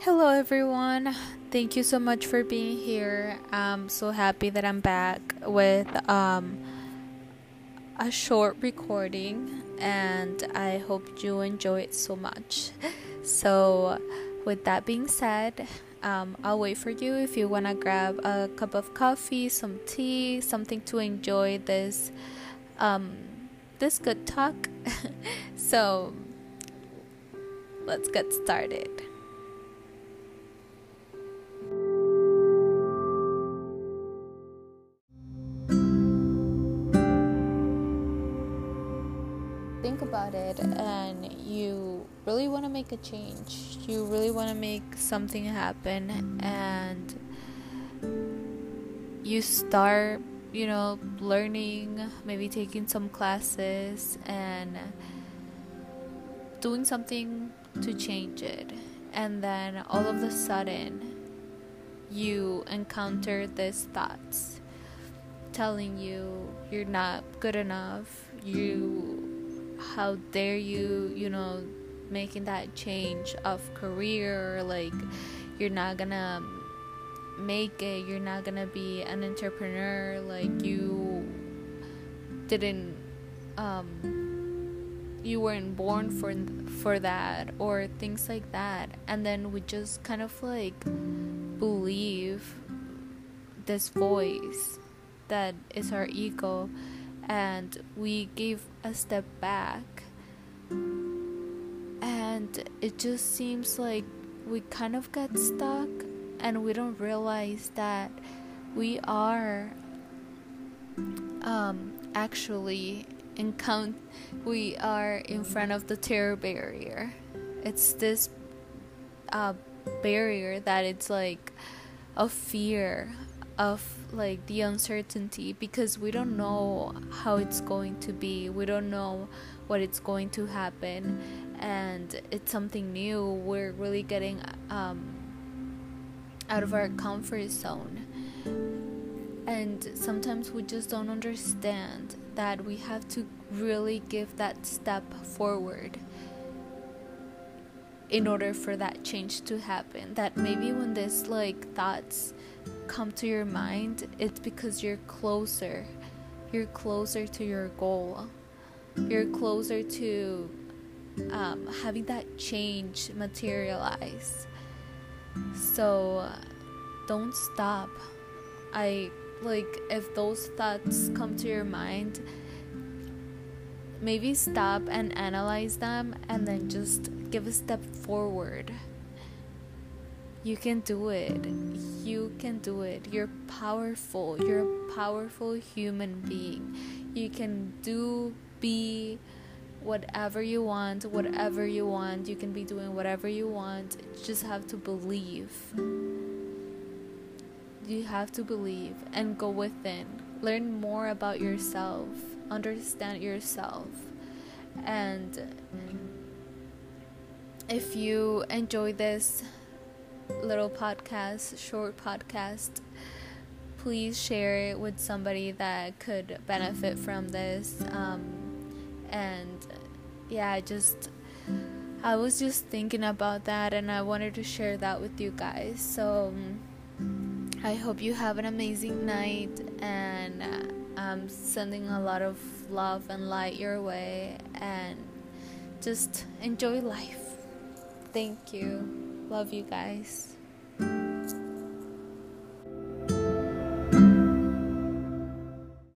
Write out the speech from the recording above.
Hello, everyone. Thank you so much for being here. I'm so happy that I'm back with um, a short recording, and I hope you enjoy it so much. So, with that being said, um, I'll wait for you if you want to grab a cup of coffee, some tea, something to enjoy this um, this good talk. so, let's get started. Think about it and you really want to make a change, you really want to make something happen, and you start, you know, learning, maybe taking some classes and doing something to change it, and then all of a sudden, you encounter these thoughts telling you you're not good enough, you how dare you, you know, making that change of career, like you're not gonna make it, you're not gonna be an entrepreneur, like you didn't um you weren't born for for that or things like that. And then we just kind of like believe this voice that is our ego and we gave a step back. And it just seems like we kind of got stuck and we don't realize that we are um, actually in count we are in front of the terror barrier. It's this uh, barrier that it's like a fear of like the uncertainty because we don't know how it's going to be. We don't know what it's going to happen. And it's something new. We're really getting um, out of our comfort zone. And sometimes we just don't understand that we have to really give that step forward in order for that change to happen. That maybe when this like thoughts come to your mind, it's because you're closer. You're closer to your goal. You're closer to um, having that change materialize. So don't stop. I like if those thoughts come to your mind, maybe stop and analyze them and then just give a step forward. You can do it. You can do it. You're powerful. You're a powerful human being. You can do, be whatever you want, whatever you want. You can be doing whatever you want. You just have to believe. You have to believe and go within. Learn more about yourself. Understand yourself. And if you enjoy this, little podcast, short podcast, please share it with somebody that could benefit from this. Um, and yeah, I just I was just thinking about that, and I wanted to share that with you guys. So I hope you have an amazing night, and uh, I'm sending a lot of love and light your way, and just enjoy life. Thank you. Love you guys.